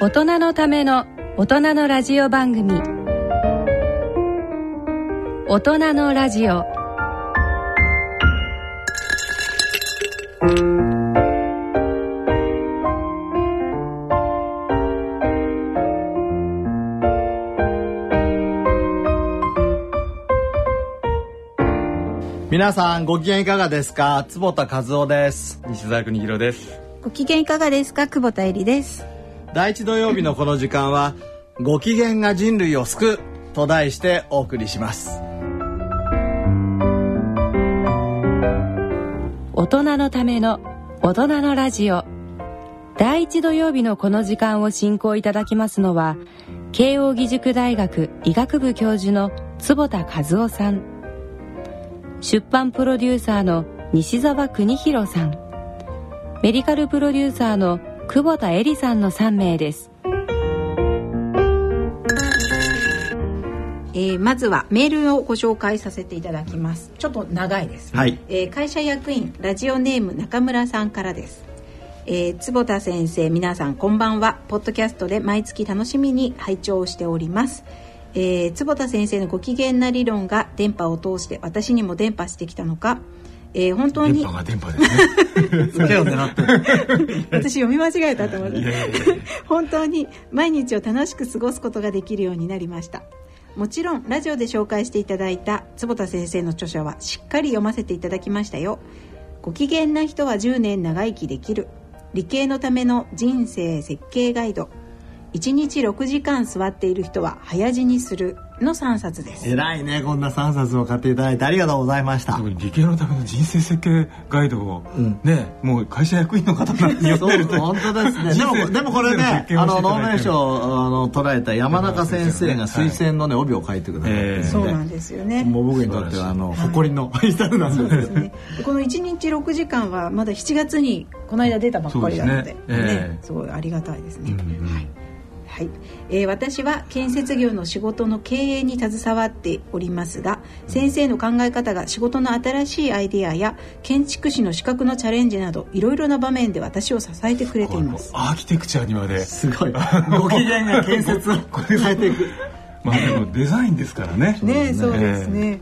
大人のための大人のラジオ番組。大人のラジオ。皆さんご機嫌いかがですか？坪田和夫です。西澤邦弘です。ご機嫌いかがですか？久保田恵里です第一土曜日のこの時間はご機嫌が人類を救うと題してお送りします。大人のための大人のラジオ。第一土曜日のこの時間を進行いただきますのは慶應義塾大学医学部教授の坪田和夫さん。出版プロデューサーの西澤邦弘さん。メディカルプロデューサーの久保田恵里さんの3名です。えーまずはメールをご紹介させていただきます。ちょっと長いです、はい。えー会社役員ラジオネーム中村さんからです。えー坪田先生皆さんこんばんは。ポッドキャストで毎月楽しみに拝聴しております。えー坪田先生のご機嫌な理論が電波を通して私にも伝播してきたのか、えー本当に。電波が電波ですね。手を狙って。る 私読み間違えたと思って。本当に毎日を楽しく過ごすことができるようになりました。もちろんラジオで紹介していただいた坪田先生の著書はしっかり読ませていただきましたよ。ご機嫌な人は10年長生きできる。理系のための人生設計ガイド。1日6時間座っている人は早死にするの3冊です。偉いねこんな3冊を買っていただいてありがとうございました。特に理系のための人生設計ガイドを、うん。ねもう会社役員の方に読んそうでると 本当ですね。でもでもこれねあのノーベル賞あの捉えた山中先生がはい。推薦のね帯を書いてくださってるんで、そうなんですよね。もう僕にとってはあの誇りの一冊なんですすね。この1日6時間はまだ7月にこの間出たばっかりなので、そうですね。ええすごいありがたいですね。うんうん。はい。はいえー私は建設業の仕事の経営に携わっておりますが先生の考え方が仕事の新しいアイデアや建築士の資格のチャレンジなどいろいろな場面で私を支えてくれていますアーキテクチャにまで、すごいご機嫌が建設を変えていくまあでもデザインですからねねそうですね。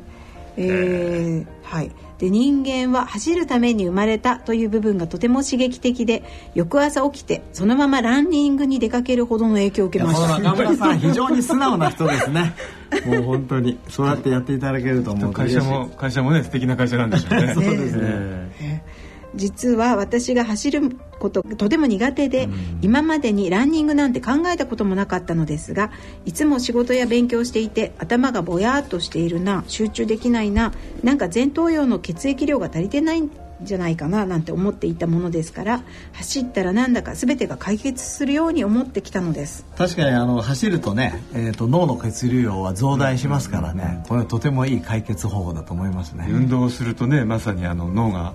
えーはい。で人間は走るために生まれたという部分がとても刺激的で翌朝起きてそのままランニングに出かけるほどの影響を受けました。中村さん非常に素直な人ですね。もう本当にそうやってやっていただけると思うと会社も会社もね素敵な会社なんでしょうね。そうですね。え実は私が走ることとても苦手で、今までにランニングなんて考えたこともなかったのですがいつも仕事や勉強していて頭がぼやっとしているな集中できないななんか前頭葉の血液量が足りてないんじゃないかななんて思っていたものですから走ったらなんだか全てが解決するように思ってきたのです。確かにあの走るとね、えー、と脳の血流量は増大しますからね、これはとてもいい解決方法だと思いますね。え運動をするとねまさにあの脳が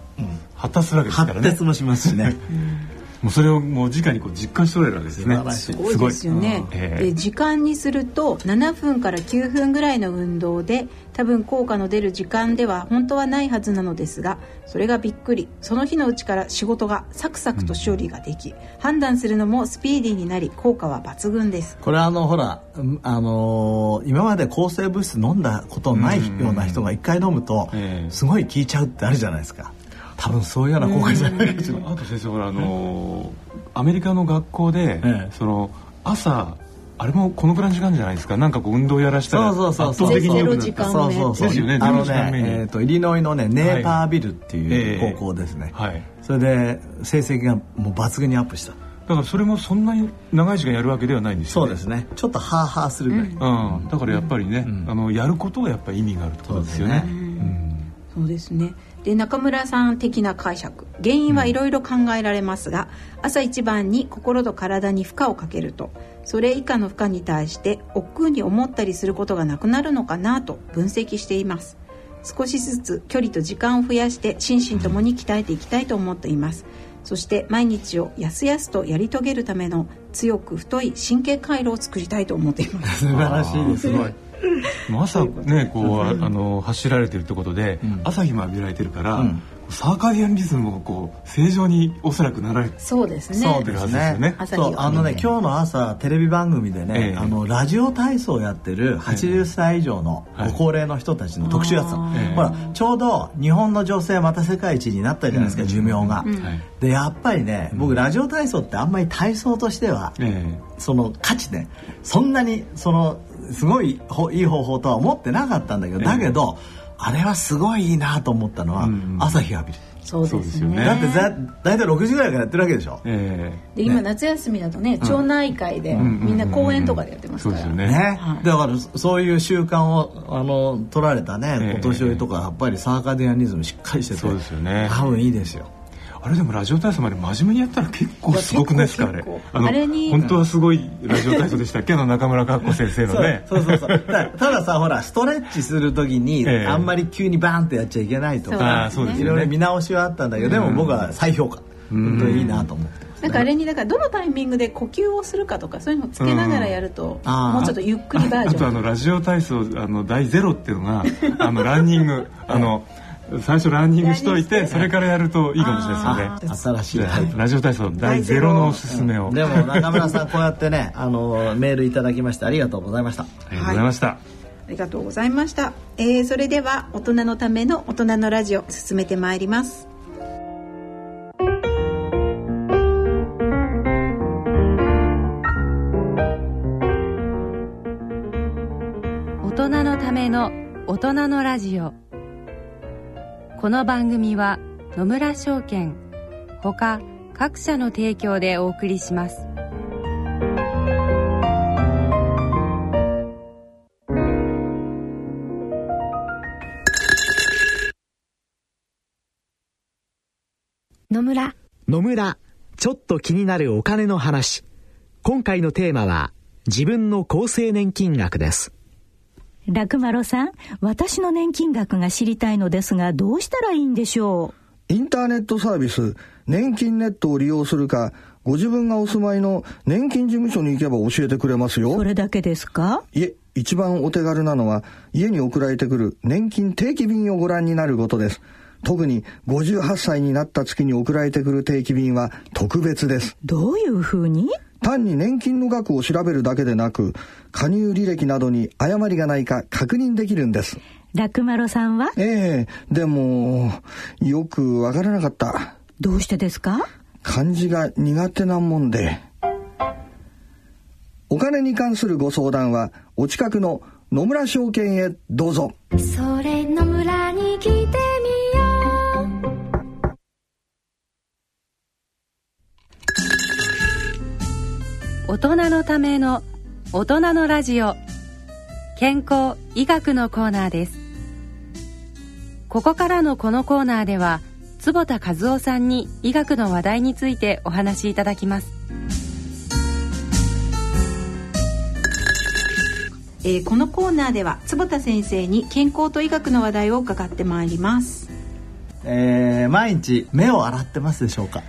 発達するわけですからね。発達もしますしね もうそれをもう直にこう実感しておられるわけですね。すごいですよね。で時間にすると7分から9分ぐらいの運動で多分効果の出る時間では本当はないはずなのですがそれがびっくり。その日のうちから仕事がサクサクと処理ができ、判断するのもスピーディーになり効果は抜群です。これあのほらうんあのー今まで抗生物質飲んだことのないような人が一回飲むとええ。すごい効いちゃうってあるじゃないですか多分そういうような効果じゃないかしら。あと先生ほらあのーアメリカの学校で、ええ。その朝あれもこのくらいの時間じゃないですか。なんかこう運動やらしたらそうそうそう的に良くそうそうそう。ですよね。あのねえー、とイリノイのねネーパービルってはいいう高校ですね、はい。それで成績がもう抜群にアップした。だからそれもそんなに長い時間やるわけではないんですよね。そうですね。ちょっとハーハーするぐらい、うん、だからやっぱりね、うん。あのやることはやっぱり意味があるってことですよね。そうですうん。そうで中村さん的な解釈。原因はいろいろ考えられますが、朝一番に心と体に負荷をかけるとそれ以下の負荷に対して億劫に思ったりすることがなくなるのかなと分析しています。少しずつ距離と時間を増やして心身ともに鍛えていきたいと思っています。そして毎日をやすやすとやり遂げるための強く太い神経回路を作りたいと思っています。素晴らしいです。ね朝ねこう、あの走られてるってことで、朝日も浴びられてるから、うん。サーカディアンリズムもこう正常におそらくなられてそうですね。そうですね。そうあのね今日の朝テレビ番組でね、ええ。あのラジオ体操をやってる80歳以上のはい。ご高齢の人たちの特集やってたの、ええ。ほらちょうど日本の女性また世界一になったじゃないですか、うん。寿命が、はい。でやっぱりね僕ラジオ体操ってあんまり体操としては、え。その価値ねそんなにそのすごいほいい方法とは思ってなかったんだけど、ええ。だけどあれはすごいいいなと思ったのは、うん朝日浴びる。そうそうですよね。だってざ大体6時ぐらいからやってるわけでしょ、ええ。で今夏休みだとね町内会でみんな公園とかでやってますから。ね。だからそそういう習慣をあの取られたね、ええ。お年寄りとかやっぱりサーカディアンリズムしっかりしててそうですよね。多分いいですよあれでもラジオ体操まで真面目にやったら結構すごくないですかあれ？あのあれに本当はすごいラジオ体操でしたっけ？あの中村佳子先生のね。そうそうそう。そうだたださほらストレッチする時に、ええ。あんまり急にバーンってやっちゃいけないとかあそうですいろいろ見直しはあったんだけど、でも僕は再評価、本当にいいなと思ってなん。かあれにだからどのタイミングで呼吸をするかとかそういうのをつけながらやると、もうちょっとゆっくりバージョン。あとあのラジオ体操あの第ゼロっていうのがあのランニングあの 最初ランニングしといてそれからやるといいかもしれないですよね。新しい。じゃあラジオ体操第ゼロ。のおすすめを、でも中村さんこうやってね あのメールいただきましてありがとうございました。ありがとうございました、ありがとうございました、えーそれでは大人のための大人のラジオ進めてまいります。大人のための大人のラジオこの番組は野村証券ほか各社の提供でお送りします野村野村、ちょっと気になるお金の話。今回のテーマは、自分の厚生年金額です。楽丸さん私の年金額が知りたいのですがどうしたらいいんでしょインターネットサービス、年金ネットを利用するか、ご自分がお住まいの年金事務所に行けば教えてくれますようそ。れだけですか？いえ、一番お手軽なのは、家に送られてくる年金定期便をご覧になることです。特に58歳になった月に送られてくる定期便は特別です。どういうふうに？単に年金の額を調べるだけでなく、加入履歴などに誤りがないか確認できるんです。楽丸さんは？ええでも、よくわからなかった。どうしてですか？漢字が苦手なもんで。お金に関するご相談は、お近くの野村証券へどうぞ。大人のための大人のラジオ。健康医学のコーナーです。ここからのこのコーナーでは坪田和夫さんに医学の話題についてお話しいただきます。えーこのコーナーでは坪田先生に健康と医学の話題を伺ってまいります。えー毎日目を洗ってますでしょうか？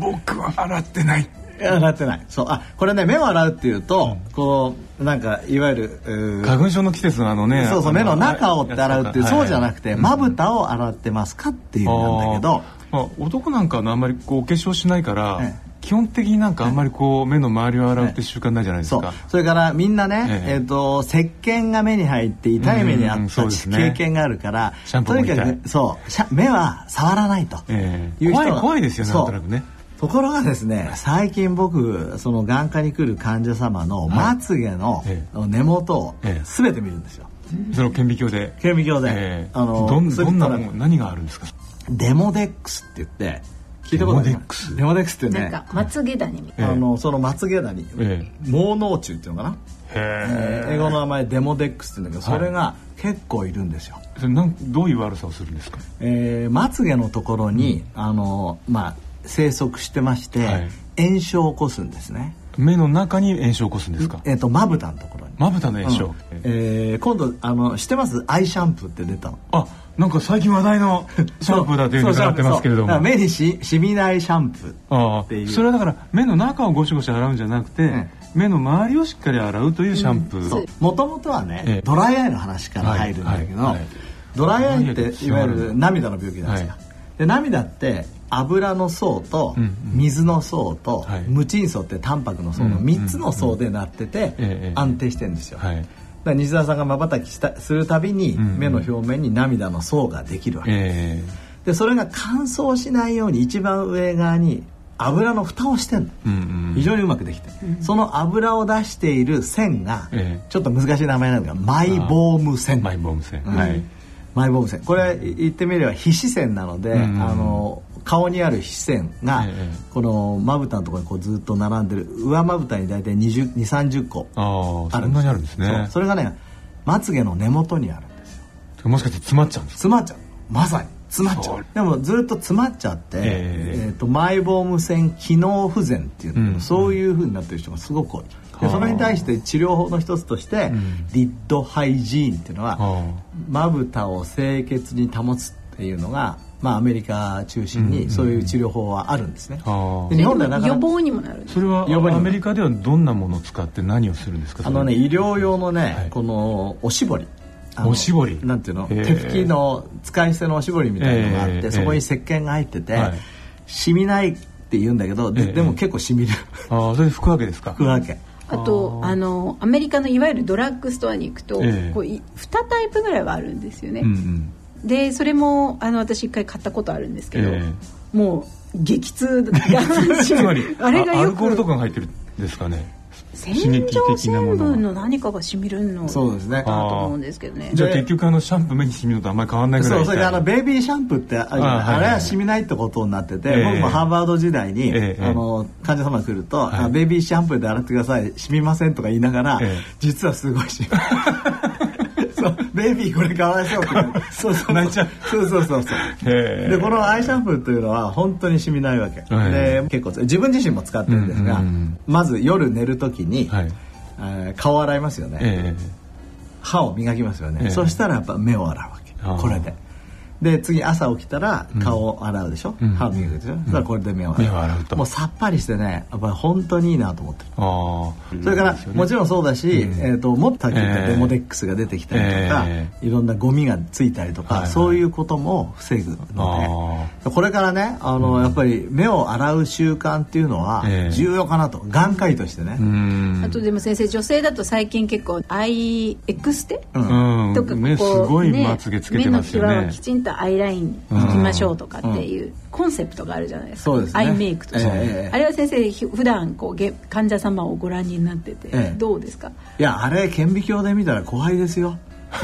僕は洗ってない洗ってない。そう。あこれね目を洗うっていうと、こうなんかいわゆる花粉症の季節のあのね。そうそう目の中をって洗うっていうそうじゃなくてまぶたたを洗ってますかっていうのなんだけど。まあ、男なんかはあんまりこうお化粧しないから、え基本的になんかあんまりこう目の周りを洗うって習慣ないじゃないですか、それからみんなね、ええ。えー、と石鹸が目に入って痛い目にあうんった経験があるから、とにかくそう目は触らないとええ。いう人が怖い怖いですよねなんとなくねところがですね最近僕その眼科に来る患者様のまつげのえ根元をええ。全て見るんですよ。その顕微鏡で？顕微鏡で、ええ。あのどんどんなもん何があるんですか？ Demodexって言って聞いたこと Demodex？Demodexってね。なんかまつげダニみたいええ。あのそのまつげダニ、え毛嚢虫っていうのかな、へえ。ー英語の名前 Demodex って言うんだけどそれが結構いるんですよ、それなんどういう悪さをするんですか？えーまつげのところに、あのまあ生息してまして、はい。炎症を起こすんですね。目の中に炎症を起こすんですか？えっ、とまぶたのところに、まぶたの炎症、うん。えー今度あの知ってます？アイシャンプーって出たの。あなんか最近話題の シャンプーだというふうに伺ってますけれども。目にし染みないシャンプーあっていう。あそれはだから目の中をゴシゴシ洗うんじゃなくて、ん目の周りをしっかり洗うというシャンプー、もともとはね、ええ。ドライアイの話から入るんだけど、はいはい。はい。ドライアイっていわゆる涙の病気なんですか、はい。で涙って油の層と水の層とはい。無鎮層ってタンパクの層のうん3つの層でなっててええ安定してるんですよ、はい。だから西澤さんがまばたきしたするたびに目の表面に涙の層ができるわけ、えでそれが乾燥しないように一番上側に油の蓋をしてんの。えうんうん。非常にうまくできてる、その油を出している線がええ。ちょっと難しい名前なんだがマイボーム線。マイボーム線、うん。はい。マイボーム線。これ言ってみれば皮脂線なので、うんうん。あの顔にある皮脂線が、ええ。このまぶたのところにこうずっと並んでる上まぶたに大体2 0 3 0個あるんですね。そう。それがねまつげの根元にあるんですよ。もしかして詰まっちゃうんですか？詰まっちゃう。まさに。詰まっちゃそうでもずっと詰まっちゃって、ええ。えーとマイボーム線機能不全っていううん。そういうふうになってる人がすごく多い。ではあ。それに対して治療法の一つとして、んリッドハイジーンっていうのは、あ。まぶたを清潔に保つっていうのが、まあ、アメリカ中心うんにそういう治療法はあるんですね。ああで日本ではなかなか予防にもなる。それは予防にも。アメリカではどんなものを使って何をするんですか？あのね医療用のね、はい。このおしぼり。おしぼり。なんていうの？へえ手拭きの使い捨てのおしぼりみたいのがあって、ええそこに石鹸が入ってて、はい。染みないって言うんだけどで,、ええでも結構染みる。ああそれで拭くわけですか？拭くわけ。あとあのアメリカのいわゆるドラッグストアに行くと、ええ。こうい2タイプぐらいはあるんですよね、うんうんでそれもあの私一回買ったことあるんですけど、えもう激痛がつまり あれがよアルコールとくかが入ってるんですかね？洗浄成分の何かが染みるのそうですね。かなと思うんですけどね。じゃあで結局あのシャンプー目に染みるのとあんまり変わんないぐらいそうそれであのベイビーシャンプーってあるじゃないあはいはい。あれは染みないってことになってて、ええ。僕もハーバード時代に、ええあの患者様が来ると、ベイビーシャンプーで洗ってください染みませんとか言いながら、ええ。実はすごい染みそう ベイビーこれかわいそうってそうそう泣いちゃう。そうそうそうそう。でこのアイシャンプーというのは本当に染みないわけ、はい。で結構自分自身も使ってるんですが、うんうんうん。まず夜寝る時に、はい。えー顔洗いますよね、え歯を磨きますよね、ええ。そしたらやっぱ目を洗うわけ。これでで次朝起きたら顔を洗うでしょ、うん。歯を磨くでしょ、そしたらこれで目を洗う。目を洗うと。もうさっぱりしてねやっぱり本当にいいなと思ってる。えああそれからもちろんそうだし、うん。えー、ともっとさっき言デモデックスが出てきたりとか、えいろんなゴミがついたりとか、はいはい。そういうことも防ぐので。これからねあの、やっぱり目を洗う習慣っていうのはええ。重要かなと。眼科医としてね、うん。あとでも先生女性だと最近結構アイエクステ？うん。うん。とか目すこうごいねまつげつけてますよね。目の際はきちんとアイライン引きましょうとかっていうコンセプトがあるじゃないですか、そうですね。アイメイクとして、ええあれは先生ひ普段こうげ患者様をご覧になってて、ええ。どうですか？いやあれ顕微鏡で見たら怖いですよ。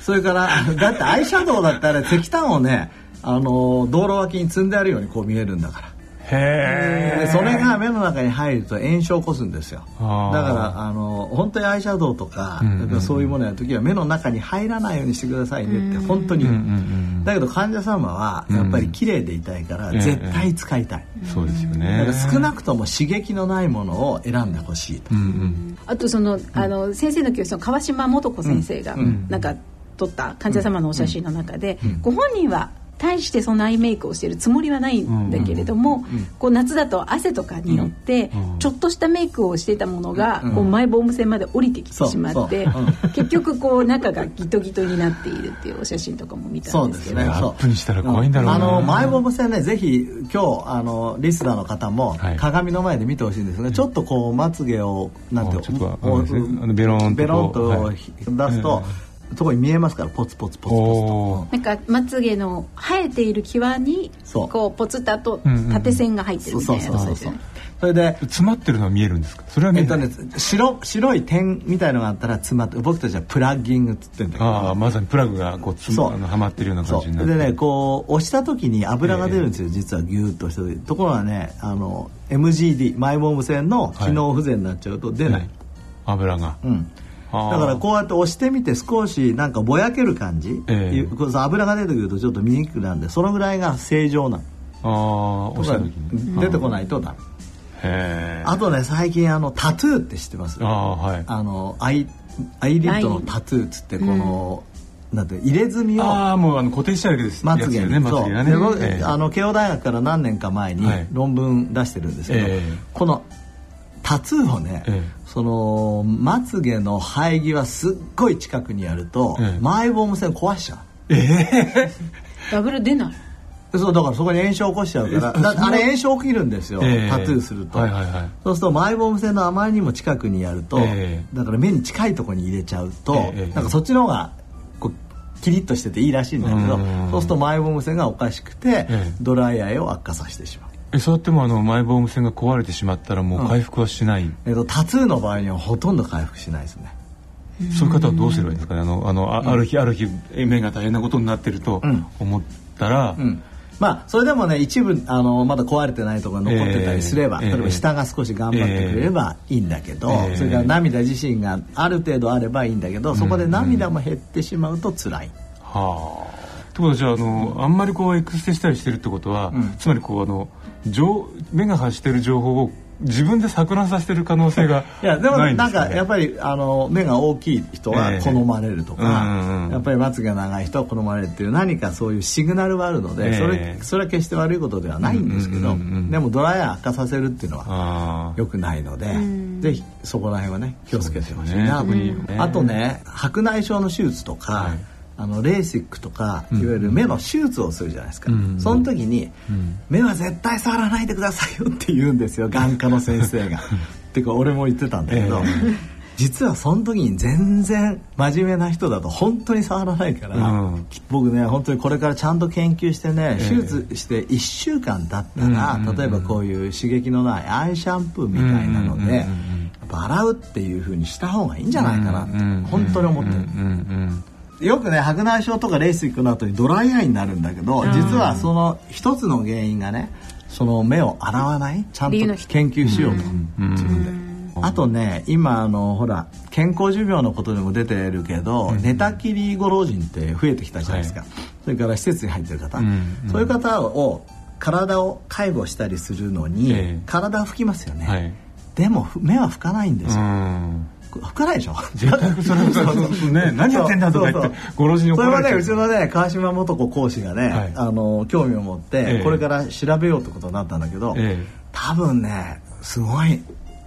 それからだってアイシャドウだってあれ石炭をねあの道路脇に積んであるようにこう見えるんだからへそれが目の中に入ると炎症を起こすんですよ。だからあの本当にアイシャドウとか,、うんうんうん。そういうものやる時は目の中に入らないようにしてくださいねって本当に言う、うんうん。うんだけど患者様はやっぱり綺麗でいたいからうん絶対使いたい、そうですよだねから少なくとも刺激のないものを選んでほしいと。うんうん。あとその,、あの先生の教室の川島素子先生が、うん。なんか撮った患者様のお写真の中で、ご本人は大してそのアイメイクをしているつもりはないんだけれども、こう夏だと汗とかによって、うん。ちょっとしたメイクをしていたものが、うん。こうマイボーム線まで降りてきてしまって、結局こう中がギトギトになっているっていうお写真とかも見たそうんでけど。ですすね。アップにしたら怖いんだろうな。あのマイボーム線ねぜひ今日あのリスナーの方もはい。鏡の前で見てほしいんですが、ちょっとこうまつげをなんていうあちょっとおあのベローンとこうベロンとはい。出すと、そこに見えますからポツポツポツポおー。なんかまつげの生えている際にそう。こうポツッとあとうんうん縦線が入ってツとるみたいなそうそうそうそう。やつですよねそれで詰まってるのは見えるんですか？それは見えない。えっとね白白い点みたいのがあったら詰まって僕たちはプラッギングっつってんだけど。ああまさにプラグがこうつそう。あのはまってるようなそう感じになってでねこう押した時に油が出るんですよ、実はギューッとした時。ところがねあの MGD マイボーム線の機能不全になっちゃうと出ない、はい油が。うんだからこうやって押してみて少しなんかぼやける感じ、ええ。いうこう油が出てくるとちょっと見にくくなるんでそのぐらいが正常な。ああ押した時に。出てこないとダメ。へえあとね最近あのタトゥーって知ってます？ああはい。あのアイアイリッドのタトゥーっつってこの、なんて入れ墨をああもうあの固定してあるわけですまつげね。まつげがね。ええ。あの慶応大学から何年か前にはい。論文出してるんですけど、ええ。このタトゥーをね、ええ。そのまつげの生え際すっごい近くにやると、ええ。マイボーム線壊しちゃう。ええ。油出ない。そうだからそこに炎症を起こしちゃうから あれ炎症起きるんですよ、ええ。タトゥーすると、はいはいはい。そうするとマイボーム線のあまりにも近くにやると、ええ。だから目に近いところに入れちゃうと、ええ。なんかそっちの方がこうキリッとしてていいらしいんだけどうん。そうするとマイボーム線がおかしくて、ええ。ドライアイを悪化させてしまう。えそうやってもあのマイボーム腺が壊れてしまったらもう回復はしない、えっと、タトゥーの場合にはほとんど回復しないですね。そういう方はどうすればいいんですかね？あのあのあある日ある日え目が大変なことになってるとうん。思ったら、うん。まあそれでもね一部あのまだ壊れてないところが残ってたりすれば、ええ例えば下が少し頑張ってくれればいいんだけど、ええそれから涙自身がある程度あればいいんだけどそこで涙も減ってしまうと辛い。はあ。ってことはじゃああのあんまりこうエクステしたりしてるってことは、ん。つまりこうあの情目が発してる情報を自分で錯乱させてる可能性がいやでもないんでなんすか、やっぱりあの目が大きい人は好まれるとええうんうんうん。かやっぱりまつげが長い人は好まれるっていう何かそういうシグナルはあるのでええ。それそれは決して悪いことではないんですけどうんうんうんうん。でもドライアイ悪化させるっていうのはあ良くないのでぜひそこら辺はね気をつけてほしいなあとね白内障の手術とか、はいあのレーシックとかいわゆる目の手術をするじゃないですか、うん。その時に、目は絶対触らないでくださいよって言うんですよ 眼科の先生が。っていうか俺も言ってたんだけど、ええ。実はその時に全然真面目な人だと本当に触らないから、うん。僕ね本当にこれからちゃんと研究してね、ええ。手術して1週間経ったら、うんうんうん例えばこういう刺激のないアイシャンプーみたいなので、洗うっていう風にした方がいいんじゃないかなって、本当に思ってる。うんうんよくね白内障とかレーシックの後にドライアイになるんだけど実はその一つの原因がねその目を洗わないちゃんと研究しようと。うん。自分で。あとね今あのほら健康寿命のことでも出てるけど、寝たきりご老人って増えてきたじゃないですか、はい。それから施設に入ってる方、うん。うんそういう方を体を介護したりするのに、ええ。体を拭きますよね、はい。でもふ目は拭かないんですうよ、ん拭かないでしょ？絶対それ何やってんだとか言ってご老人に怒それはられちゃう。ねうちのね川島素子講師がね、はい。あの興味を持って、ええ。これから調べようってことになったんだけど、ええ。多分ねすごい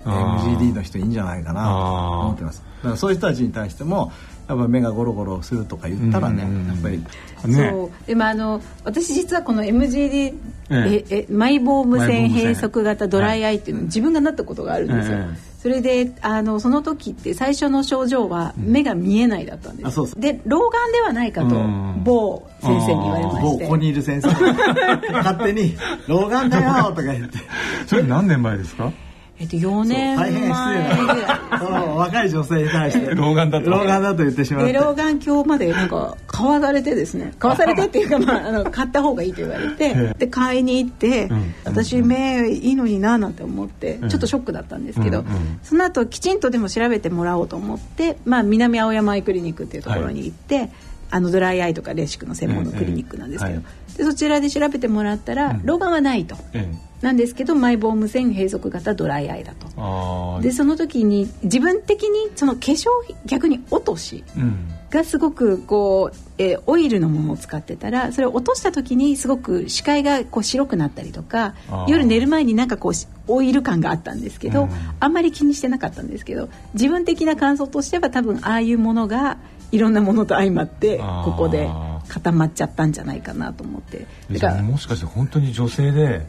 MGD の人いいんじゃないかなと思ってます。だからそういう人たちに対してもやっぱ目がゴロゴロするとか言ったらね、うんやっぱりね。そう。でもあの私実はこの MGD ええ。えマイボームマイボーム線。線閉塞型ドライアイっていうのに自分がなったことがあるんですよ、ええそれであのその時って最初の症状は目が見えないだったんです、うそう。で老眼ではないかとうん。某先生に言われま某こしてこにいる先生。勝手に「老眼だよ」とか言って。それ何年前ですか？えっと4年大変失前礼ぐらい。なその若い女性に対して老眼だと老眼だと言ってしまって。で老眼鏡までなんか買わされてですね。買わされてっていうか、まあ、あの買った方がいいと言われてで買いに行って、ん。私目いいのにななんて思ってちょっとショックだったんですけど、うんうんその後きちんとでも調べてもらおうと思って、まあ、南青山アイクリニックっていうところに行って、あのドライアイとかレーシックの専門のクリニックなんですけど、うんうんでそちらで調べてもらったら、老眼はないと。ええ。なんですけどマイボーム線閉塞型ドライアイだと。でその時に自分的にその化粧逆に落としうん。がすごくこう、えーオイルのものを使ってたらそれを落とした時にすごく視界がこう白くなったりとか夜寝る前になんかこうしオイル感があったんですけど、うん。あんまり気にしてなかったんですけど自分的な感想としては多分ああいうものがいろんなものと相まってここで固まっちゃったんじゃないかなと思って。からもしかして本当に女性で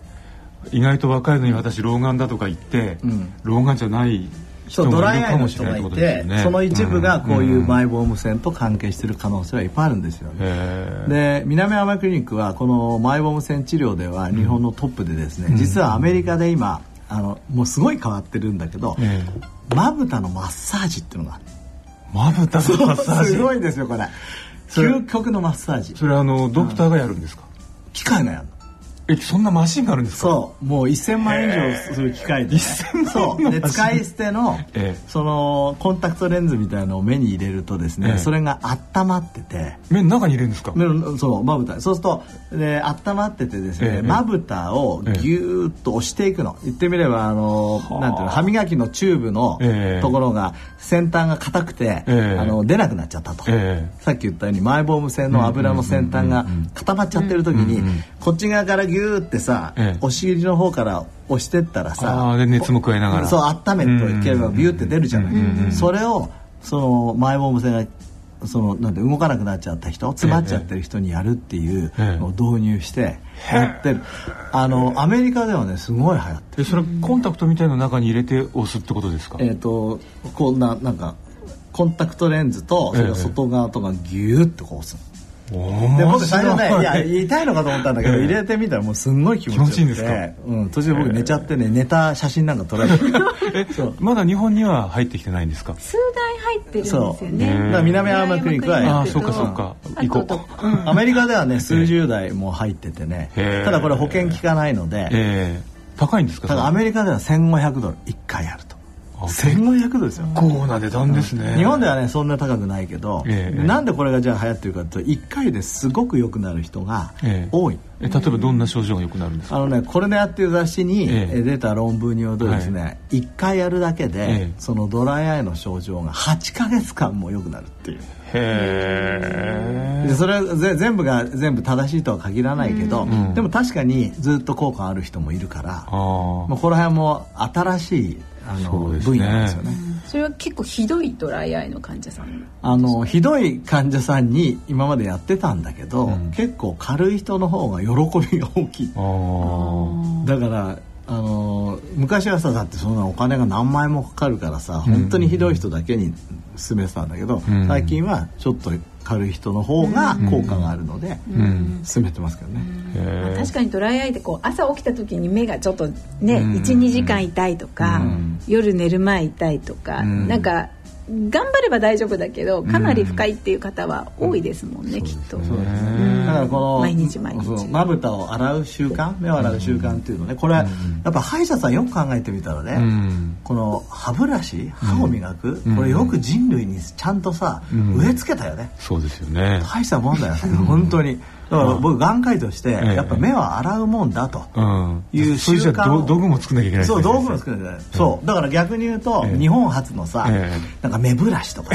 意外と若いのに私老眼だとか言って、ん。老眼じゃないそう人がいるドライアイのかもしれないって人がいてことですよね。その一部がこういうイマイボーム線と関係している可能性はいっぱいあるんですよね。で南青山クリニックはこのマイボーム線治療では日本のトップでですね、実はアメリカで今あのもうすごい変わってるんだけどえまぶたのマッサージっていうのがあるまぶたのマッサージ。すごいんですよこれ。究極のマッサージ。それあのドクターがやるんですか、機械がやるのえそんなマシンがあるんですか？そう。もう1000万円以上する機械で、1000万そう。で使い捨ての、ええ。そのコンタクトレンズみたいなのを目に入れるとですね、ええ。それが温まってて。目の中に入れるんですか？目のそうまぶた。そうするとで温まっててですね、ええ。まぶたをギューッと押していくの。言ってみればあのなんていうの歯磨きのチューブのええ。ところが先端が硬くて、ええ。あの出なくなっちゃったと、えさっき言ったようにマイボーム線の油の先端が固まっちゃってる時に、こっち側からギューってさ、ええ。お尻の方から押してったらあさ熱も加えながら。そう温めといけばビューって出るじゃない、それをそのマイボーム線がそのなんて動かなくなっちゃった人詰まっちゃってる人にやるっていうのを導入してやってる。あのアメリカではねすごい流行ってる。えそれコンタクトみたいなの中に入れて押すってことですか？えっ、とこんななんかコンタクトレンズとそれが外側とかギューッとこう押すので僕最初ねい。や痛いのかと思ったんだけど、ええ。入れてみたらもうすんごい気持ちよくて。気持ちいいんですか？うん、途中で僕寝ちゃってね寝た写真なんか撮られて。えまだ日本には入ってきてないんですか？数台入ってるんですよそう。ねだ南アーマークリニックはああそうかそうか。あ行こと。うアメリカではね数十台も入っててね。へえ。ただこれ保険効かないので。ええ。高いんですか？ただアメリカでは1500ドル1回やると1500ドルですよ。結構な値段ですね。日本ではねそんな高くないけど、ええなんでこれがじゃあ流行ってるかというと1回ですごく良くなる人がええ。多い、え例えばどんな症状が良くなるんですか？あのね、コルネアっていう雑誌にええ。え出た論文によるとですね、1回やるだけで、ええ。そのドライアイの症状が8ヶ月間も良くなるっていう。へでそれはぜ全部が全部正しいとは限らないけど、ん。でも確かにずっと効果ある人もいるから、あまあ、この辺も新しいあの、そうですね。分野なんですよね。それは結構ひどいドライアイの患者さん？あのひどい患者さんに今までやってたんだけど、うん。結構軽い人の方が喜びが大きい。だからあの昔はさだってそんなお金が何万円もかかるからさ本当にひどい人だけに勧めてたんだけど、うん。最近はちょっと軽い人の方が効果があるので、うん。勧めてますけどね、へえ確かにドライアイってこう朝起きた時に目がちょっとね、うん。12時間痛いとか、うん。夜寝る前痛いとか、うん。なんか頑張れば大丈夫だけどかなり深いっていう方は多いですもんね、きっと。そうですね。うん。だからこの毎日毎日。まぶたを洗う習慣目を洗う習慣っていうのねこれはやっぱ歯医者さんよく考えてみたらね、うん。この歯ブラシ歯を磨く、うん。これよく人類にちゃんとさ、うん。植え付けたよね。そうですよね。大したもんだよね本当にだから僕眼科医としてええ。やっぱ目は洗うもんだと。うん。いう習慣をど道具も作んなきゃいけないそう道具も作るんだよそう。だから逆に言うとええ。日本初のさえなんか目ブラシとか。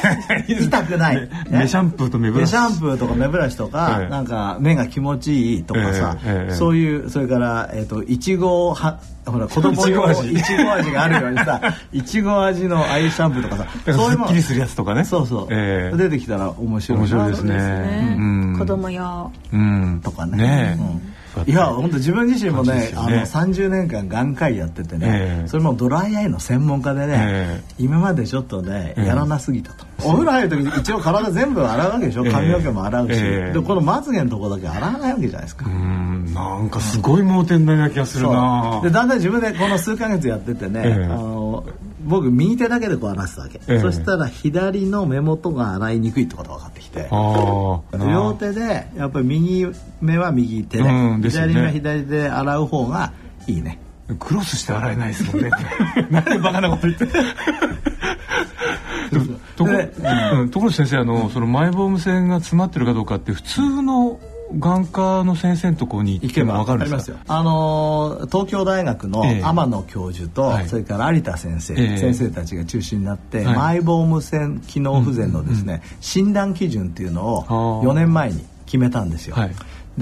痛くない。ね目シャンプーと目ブラシ。目シャンプーとか目ブラシとか、ええ。なんか目が気持ちいいとかさ、そういうそれからえっ、といちごはほら子供用いちご味があるようにさ いちご味のアイシャンプーとかさそういうものすっきりするやつとかね。そうそう、ええ。出てきたら面白いな。面白いですね。ですね。うん。子供用。うん。とかね。ねうん。えいや本当自分自身もねあの感じですよね。30年間眼科医やっててね、ええ。それもドライアイの専門家でね、え今までちょっとねええ。やらなすぎたと、お風呂入る時一応体全部洗うわけでしょええ。髪の毛も洗うし、ええ。でこのまつげのとこだけ洗わないわけじゃないですか、うんなんかすごい盲点な気がするな。でだんだん自分でこの数ヶ月やっててね、ええ。あの僕右手だけでこう洗ってたわけ、ええ。そしたら左の目元が洗いにくいってことが分かってきて。両手でやっぱり右目は右手で,、うんでね。左目は左手で洗う方がいいね。クロスして洗えないですもんね。なんでバカなこと言って。とこ,、でうん、ところで先生あのそのマイボーム腺が詰まってるかどうかって普通の眼科の先生のところに行けばわかるんですか？あのー東京大学のええ。天野教授と、はい。それから有田先生、ええ。先生たちが中心になって、はい。マイボーム腺機能不全のですね、診断基準っていうのをあー。4年前に決めたんですよ。はい。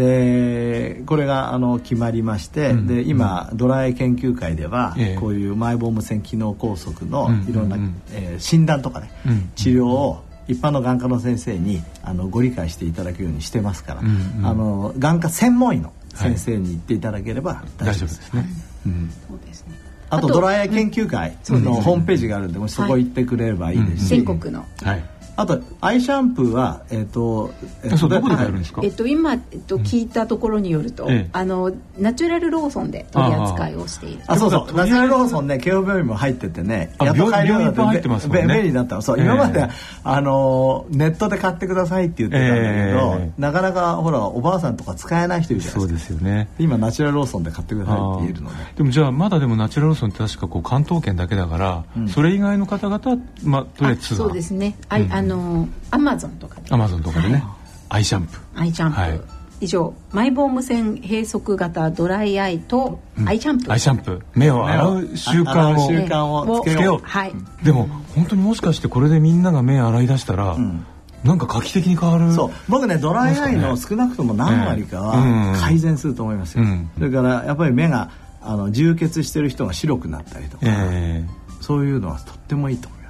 でこれがあの決まりまして、うんで今、ドライ研究会では、ええ。こういうマイボーム腺機能梗塞のうんいろんな、うん。うんえー診断とかね、うん。治療を一般の眼科の先生にあのご理解していただくようにしてますから、うんうん。あの眼科専門医の先生に行っていただければ大大丈夫で。丈夫ですすね、うん。そうですね。あとドライアイ研究会のホームページがあるんで、もしそこ行ってくれればいいですし、全国の。はいあとアイシャンプーはえっ、と、えっとそうどこで買えるんですか、えっと、今、えっと、聞いたところによると、ええ。あのナチュラルローソンで取り扱いをしている。あそうそう。ナチュラルローソンね慶応病院も入っててね。あやっと買えるようにな病院いってますもんね。べ便利だった。のそう、ええ。今まであのネットで買ってくださいって言ってたんだけど、ええ。なかなかほらおばあさんとか使えない人いるじゃないそうですか。ですよね。今ナチュラルローソンで買ってくださいって言えるので。でもじゃあまだでもナチュラルローソンって確かこう関東圏だけだから、うん。それ以外の方々はまあとりあえあずそうですね。あ,、うんあのアマゾンとかで。アマゾンとかでね。アイシャンプー。アイシャンプー、はい。以上マイボーム腺閉塞型ドライアイとアイシャンプー、アイシャンプー。目を洗う習慣を。習慣をつけよう。はい。でも本当にもしかしてこれでみんなが目洗い出したら、ん。なんか画期的に変わるそう。僕ねドライアイの少なくとも何割かうん。は改善すると思いますよ、うん。それからやっぱり目があの充血してる人が白くなったりとか、え。そういうのはとってもいいと思います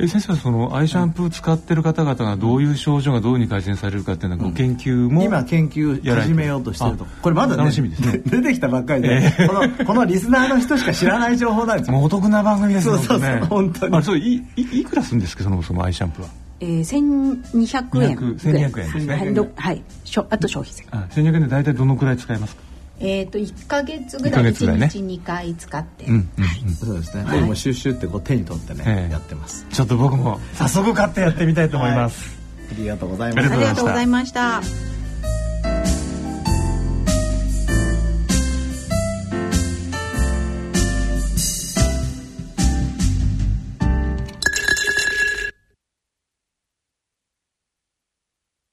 え先生はそのアイシャンプー使ってる方々がどういう症状がどういうふうに改善されるかっていうのはご研究も、今研究始めようとしてると。これまだね楽しみですね。出てきたばっかりで、このこのリスナーの人しか知らない情報なんですよ。もうお得な番組ですねそうそうそうね。本当に。あそういいいくらするんですかそのそのアイシャンプーは？えー、1200円。1200 1200円ですね。はいどはい。しょあと消費税。あ1200円で大体どのくらい使えますか？えっ、と1か月ぐ一ヶらい月ぐらいね。1日2回使って、うんうんうん。そうですね、僕もシュッシュってこう手に取ってね、ええ。やってます。ちょっと僕も早速買ってやってみたいと思います、ありがとうございます。ありがとうありがとうございました。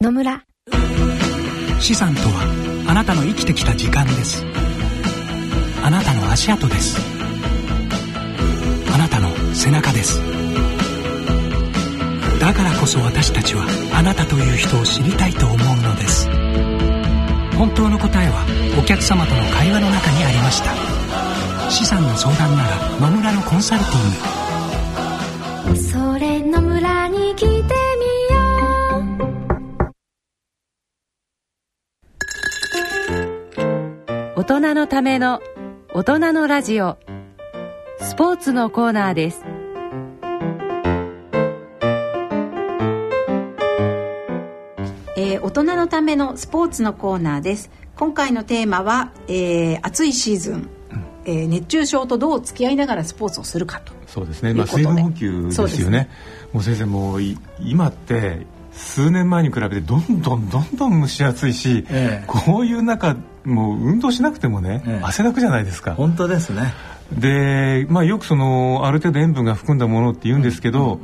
野村。資産とは？あなたの生きてきた時間です。あなたの足跡です。あなたの背中です。だからこそ私たちはあなたという人を知りたいと思うのです。本当の答えはお客様との会話の中にありました。資産の相談なら野村のコンサルティング。それ野村に来て大人のための大人のラジオ。スポーツのコーナーです。えー大人のためのスポーツのコーナーです。今回のテーマは、えー暑いシーズン、えー熱中症とどう付き合いながらスポーツをするかとそうですね、まあ、水分補給ですよね。ね。もう先生もうい今って数年前に比べてどんどんどんどん蒸し暑いし、ええ。こういう中もう運動しなくてもね、ええ。汗だくじゃないですか。本当ですね。で、まあ、よくそのある程度塩分が含んだものって言うんですけど、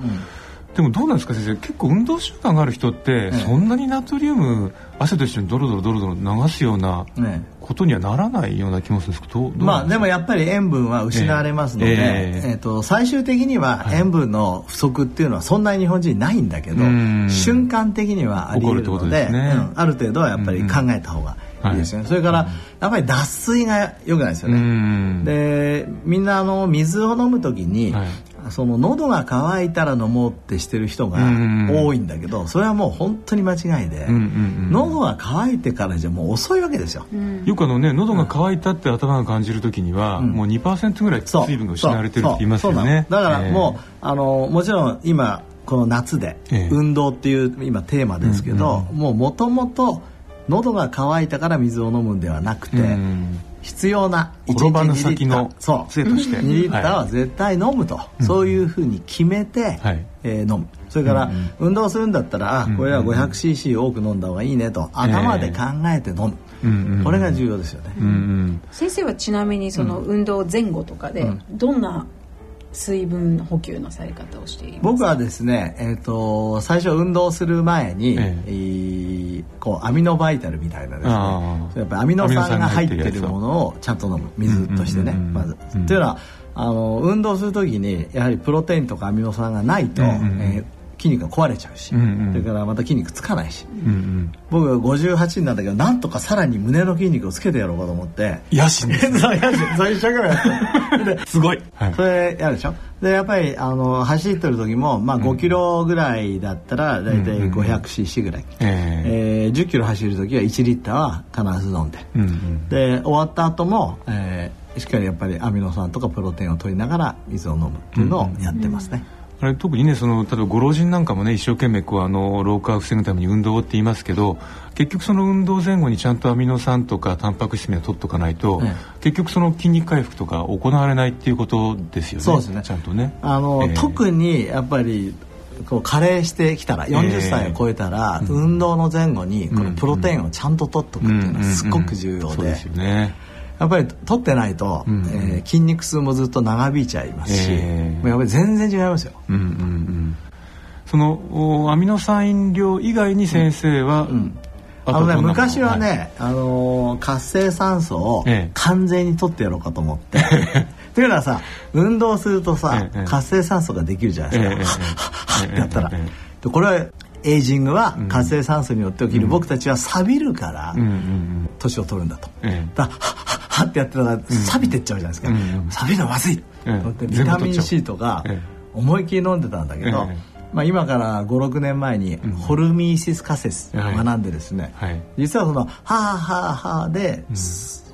でもどうなんですか先生。結構運動習慣がある人って、そんなにナトリウム汗と一緒にドロドロドロドロ流すようなねことにはならないような気もするんですけどまあでもやっぱり塩分は失われますので、ええ。えーと最終的には塩分の不足っていうのはそんなに日本人ないんだけど、うん。瞬間的にはあり得る起こるってことのでですね。うん。ある程度はやっぱり考えた方がいいですよね、それからやっぱり脱水が良くないですようね、ん。でみんなあの水を飲む時に、はい。その喉が渇いたら飲もうってしてる人がうん多いんだけどそれはもう本当に間違いで、うんう喉が渇いてからじゃもう遅いわけですよ、よくあのね喉が渇いたって頭が感じる時には、うん。もう2%ぐらい水分が失われてるって言いますよね。だからもう、えあのもちろん今この夏でええ。運動っていう今テーマですけど、うんもうもともと喉が渇いたから水を飲むんではなくて、えうん。必要な1日転ばぬ2リッタ先のーそう。杖として。2リッターは絶対飲むと、そういうふうに決めて、はい。えー飲む。それから、運動するんだったら、あこれは 500cc 多く飲んだ方がいいねと頭で考えて飲む、うんうんこれが重要ですよね、うんうん。先生はちなみにその運動前後とかでどんな水分補給のされ方をしています。か僕はですね、えー、と最初運動する前に、ええ。えーこうアミノバイタルみたいなですねやっぱりアミノ酸が入ってるものをちゃんと飲む。水としてねうんうんうんうん。まず。うんというのはあの運動する時にやはりプロテインとかアミノ酸がないと、うんうんうん。えー筋肉が壊れちゃうし、うんうん。それからまた筋肉つかないし、うんうん。僕は58になったけどなんとかさらに胸の筋肉をつけてやろうかと思って。野心です そう野心。そう一生懸命やって ですごい、はい。それやるでしょ？でやっぱりあの走ってる時も、まあ、5キロぐらいだったら大体 500cc ぐらい、ええ。ー10キロ走る時は1リッターは必ず飲んで、うんうん。で終わった後も、えーしっかりやっぱりアミノ酸とかプロテインを取りながら水を飲むっていうのをやってますね、あれ特にねその例えばご老人なんかもね一生懸命こうあの老化を防ぐために運動って言いますけど結局その運動前後にちゃんとアミノ酸とかタンパク質を取っとかないと、え結局その筋肉回復とか行われないっていうことですよね。そうですね。ちゃんとね。あの、えー特にやっぱりこう加齢してきたら40歳を超えたら、運動の前後にこのプロテインをちゃんと取っとくっていうのはすごく重要で,、そうですよねやっぱり取ってないと、うん。えー筋肉痛もずっと長引いちゃいますし、えー。やっぱり全然違いますよ。うんうんうん。そのおアミノ酸飲料以外に先生は、ん。ああのね、昔はね、あのー活性酸素をええ。完全に取ってやろうかと思って。というのはさ運動するとさ、ええ活性酸素ができるじゃないですか、ええええはっはっはっってやったら、えええでこれはエイジングは活性酸素によって起きる、僕たちは錆びるからうんうんうん。年を取るんだと。ええ。だはっはっはってやってたら錆びてっちゃうじゃないですか、うん。うん錆びるのはまずい、ええ。と思ってビタミン C とか、え思いっきり飲んでたんだけど、ええ。まあ、今から56年前にホルミーシス仮説を学んでですね、はい。実はその「はあはあはあで」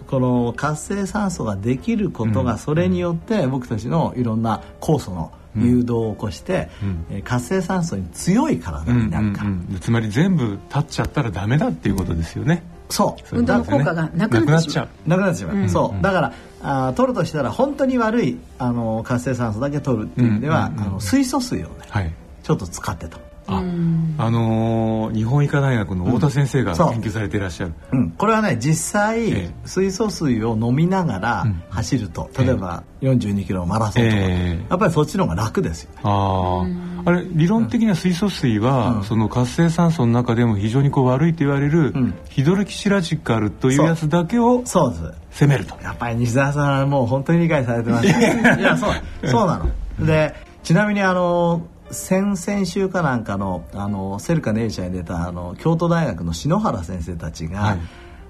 この活性酸素ができることがそれによって僕たちのいろんな酵素の誘導を起こして、えー活性酸素に強い体になるか。ら、うんうんうん。つまり全部立っちゃったらダメだっていうことですよね、そう。運動の効果がなくなってしまう。うなくなってしまう、そう。だからあー取るとしたら本当に悪いあの活性酸素だけ取るっていう意味では、うんうんうんあの水素水をねはい。ちょっと使ってた、あ、あのー日本医科大学の太田先生が研究されていらっしゃる、うん、これはね実際、ええ。水素水を飲みながらうん。走ると、例えば42キロのマラソンとか、ええ。やっぱりそっちの方が楽ですよ。ねあああれ理論的には水素水は、うん。その活性酸素の中でも非常にこう悪いと言われる、うん。ヒドロキシラジカルというやつだけをそう。です。攻めると。やっぱり西澤さんはもう本当に理解されてます、ね、いやそう。そうなの。でちなみにあの先々週かなんかのあのセルカネイチャーに出たあの京都大学の篠原先生たちはがい。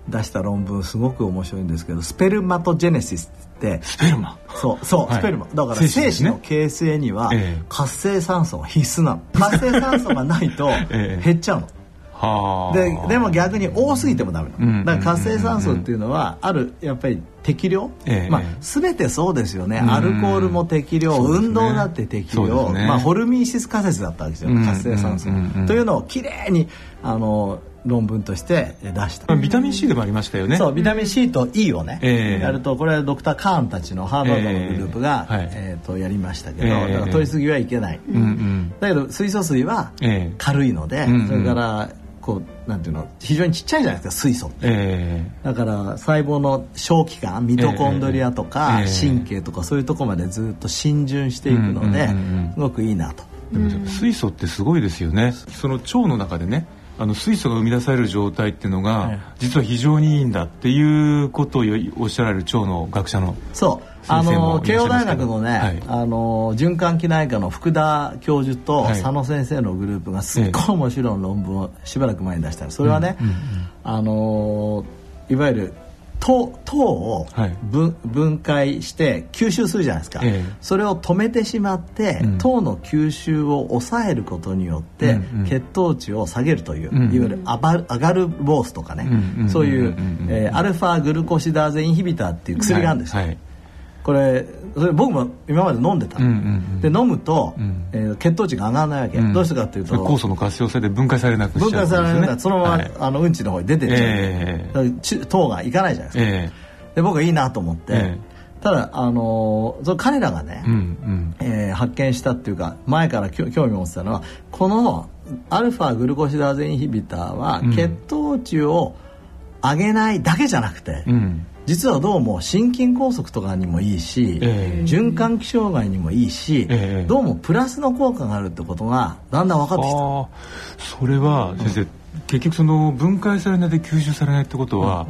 出した論文すごく面白いんですけどスペルマトジェネシスってスペルマ？そうそう、はい。スペルマ。だから精子の形成にはええ。活性酸素が必須なの。活性酸素がないと ええ。減っちゃうの。はあででも逆に多すぎてもダメなうんのだから活性酸素っていうのはあるやっぱり適量、ええ。まあ、全てそうですよね。ん。アルコールも適量、運動だって適量、ね。まあ、ホルミーシス仮説だったわけですよ。うん活性酸素、というのをきれいにあの論文として出した、まあビタミン C でもありましたよね。そうビタミン C と E をね、ええ。やるとこれはドクター・カーンたちのハーバードのグループが、ええ。はい。えーとやりましたけど、ええ。だから取りすぎはいけない、うんうん。だけど水素水はええ。軽いので、うんうん。それからこうなんていうの非常にちっちゃいじゃないですか水素って。えだから細胞の小器官ミトコンドリアとかええ。神経とかそういうところまでずっと浸潤していくのですごくいいなと。水素ってすごいですよね。その腸の中でねあの水素が生み出される状態っていうのが、ええ実は非常にいいんだっていうことをおっしゃられる腸の学者のそう。あの慶応大学のね、はい。あの循環器内科の福田教授とはい。佐野先生のグループがすっごい面白い論文をしばらく前に出したの。それはね、あのいわゆる糖糖をはい。分,、分解して吸収するじゃないですか、ええ。それを止めてしまって、うん。糖の吸収を抑えることによって、うんうん。血糖値を下げるという、うん。いわゆるアバルアガルボースとかね、うんうんそういう、うんうん。うんえーアルファグルコシダーゼインヒビターっていう薬があるんですよ、はいはいこれそれ僕も今まで飲んでた。で飲むと、うん。えー血糖値が上がらないわけ、うん。どうしてかっていうと。酵素の活性性で分解されなくし分解されるからんですそのまま、はい。あのうんちの方に出てっちゃう、ええ。だからち糖がいかないじゃないですか、えで僕はいいなと思って、えただあのーその彼らがね、えうえー発見したっていうか前からきょ興味を持ってたのはこのアルファグルコシダーゼインヒビターはうん。血糖値を上げないだけじゃなくて、うん実はどうも心筋梗塞とかにもいいし、ええ。循環器障害にもいいし、ええ。どうもプラスの効果があるってことがだんだん分かってきた。それは先生、結局その分解されないで吸収されないってことは、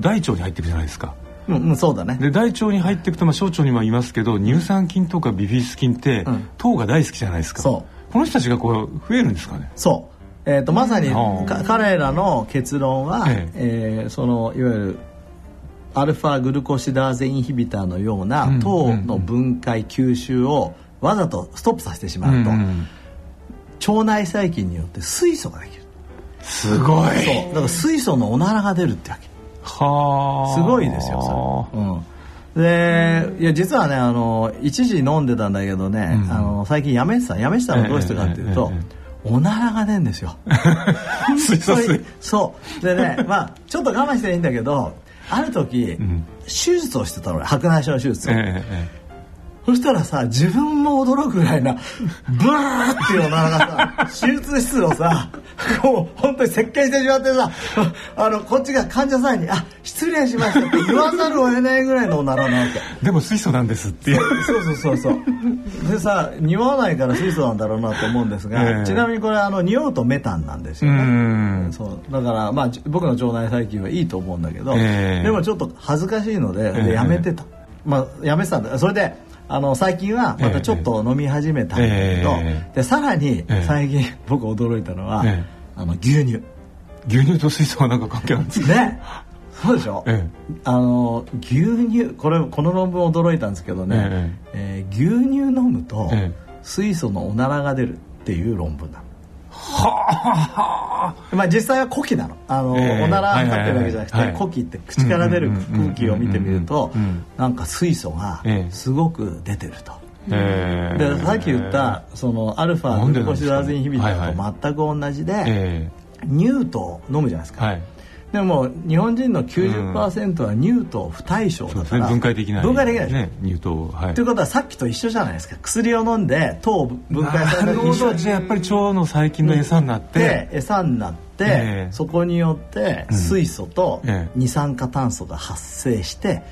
大腸に入っていくじゃないですか。うん、うん、そうだね。で大腸に入っていくと、まあ、小腸にもいますけど乳酸菌とかビフィズス菌って、うん。糖が大好きじゃないですか。そこの人たちがこう増えるんですかね？そう。えー、とまさに彼らの結論は、え。えーそのいわゆるアルファグルコシダーゼインヒビターのようなうん糖の分解吸収をわざとストップさせてしまうと、腸内細菌によって水素ができる。すごい。そう。だから水素のおならが出るってわけ。はあ。すごいですよそれ、うん、でいや実はねあの一時飲んでたんだけどね、うん。あの最近やめてた。やめてたのはどうしてかっていうと、えええおならが出るんですよ。水素水。そう。でねまあちょっと我慢していいんだけどある時、ん。手術をしてたの俺白内障の手術を、えええそしたらさ自分も驚くぐらいなブワーっていうおならがさ手術室をさこう本当に石鹸してしまってさあのこっちが患者さんに「あ失礼しました」って言わざるを得ないぐらいのおならなわけ。えでも水素なんですっていう。そうそうそうそう。でさ匂わないから水素なんだろうなと思うんですが、ええ。ちなみにこれあの匂うとメタンなんですようねんそう。だからまあじ僕の腸内細菌はいいと思うんだけど、ええ。でもちょっと恥ずかしいので,、やめてた、まあやめてたんだ。それであの最近はまたちょっと飲み始めたんだけど、ええでさらにええ。最近 僕驚いたのは、ええ。あの牛乳。牛乳と水素はなんか関係あるんですか？ね。そうでしょ、えあの牛乳これこの論文驚いたんですけどね、えー牛乳飲むと、え水素のおならが出るっていう論文なの。はあ、まあ実際は呼気なの。あの、えー、おなら測ってるわけじゃなくて、はいはい、呼気って口から出る空気を見てみるとなんか水素がすごく出てると。えー、でさっき言ったそのアルファグルコシダーゼインヒビターと全く同じで、はいはい、ニュートを飲むじゃないですか、はい、でも日本人の90%は乳糖不対症だから、うん、分解できない。分解できないね乳糖はい。ということはさっきと一緒じゃないですか。薬を飲んで糖を分解される一緒。じゃやっぱり腸の細菌の餌になって、餌になって、えー、そこによって水素と二酸化炭素が発生して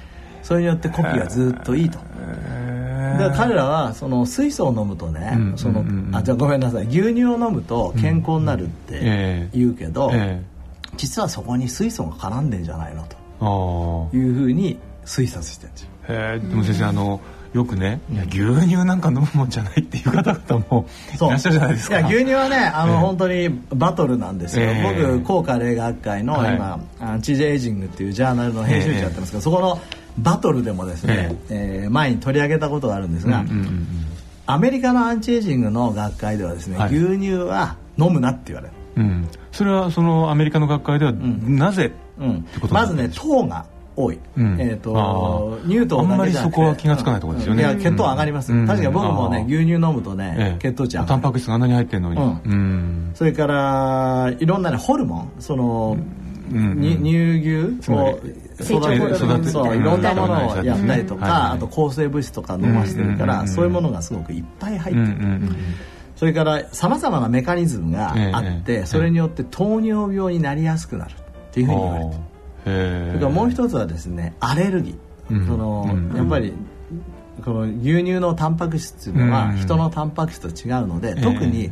それによって呼気がずっといいと。だから彼らはその水素を飲むとね、そのあじゃあごめんなさい。牛乳を飲むと健康になるって言うけど、えーえ。ー実はそこに水素が絡んでんじゃないのと。いうふうに推察してるんですよ。へでも先生あのよくね、いや牛乳なんか飲むもんじゃないっていう方々もいらっしゃるじゃないですか。いや牛乳はねあの、えー、本当にバトルなんですよ。えー、僕高価霊学会の今、はい、チジェエイジングっていうジャーナルの編集長やってますけど、えー、そこのバトルでもですね、えー、えー、前に取り上げたことがあるんですが、うんうんうん、アメリカのアンチエイジングの学会ではですね、はい、牛乳は飲むなって言われる。うん、それはそのアメリカの学会ではなぜ、うん、まずね糖が多い、うん、えっ、ー、と乳糖あんまりそこは気が付かないところですよね、いや血糖上がります、うん、確かに僕もね牛乳飲むとね、ええ、血糖値上がる。タンパク質があんなに入ってるのに、うん。それからいろんなねホルモン。その、うん。乳牛を育ててそういろんなものをやったりとか、あと抗生物質とか飲ませてるから、そういうものがすごくいっぱい入ってる、それからさまざまなメカニズムがあって、それによって糖尿病になりやすくなるっていうふうに言われて。それからもう一つはですねアレルギー、そのやっぱりこの牛乳のタンパク質っていうのは人のタンパク質と違うので、特に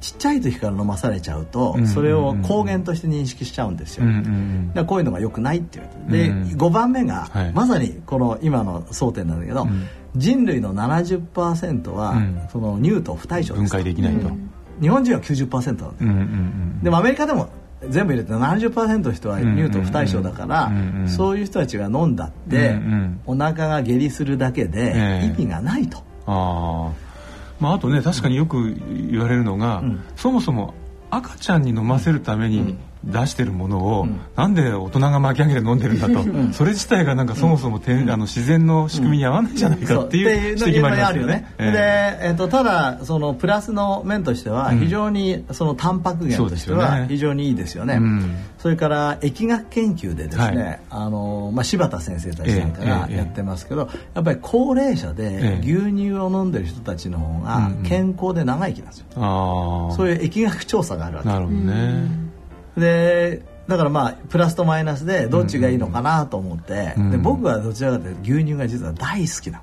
ちっちゃい時から飲まされちゃうと、それを抗原として認識しちゃうんですよ、だこういうのがよくないっていうで、5番目が、まさにこの今の争点なんだけど、人類の70%は、その乳糖不対称分解できないと、日本人は90%なんです、でもアメリカでも全部入れて70%の人は乳糖不対称だから、そういう人たちが飲んだって、お腹が下痢するだけで意味がないと。あまあ、あとね確かによく言われるのが、そもそも赤ちゃんに飲ませるために出してるものを、うん、なんで大人が巻き上げて飲んでるんだと、うん、それ自体がなんかそもそもて、うん、あの自然の仕組みに合わないんじゃないかっていう指摘もありますよね。で、えー、とただそのプラスの面としては非常にそのタンパク源としては非常にいいですよね。それから疫学研究でですね、はい、あのまあ、柴田先生たちなんかがやってますけど、やっぱり高齢者で牛乳を飲んでる人たちの方が健康で長生きなんですよ。そういう疫学調査があるわけなるほどね。でだからまあプラスとマイナスでどっちがいいのかなと思って、うん、で僕はどちらかというと牛乳が実は大好きな。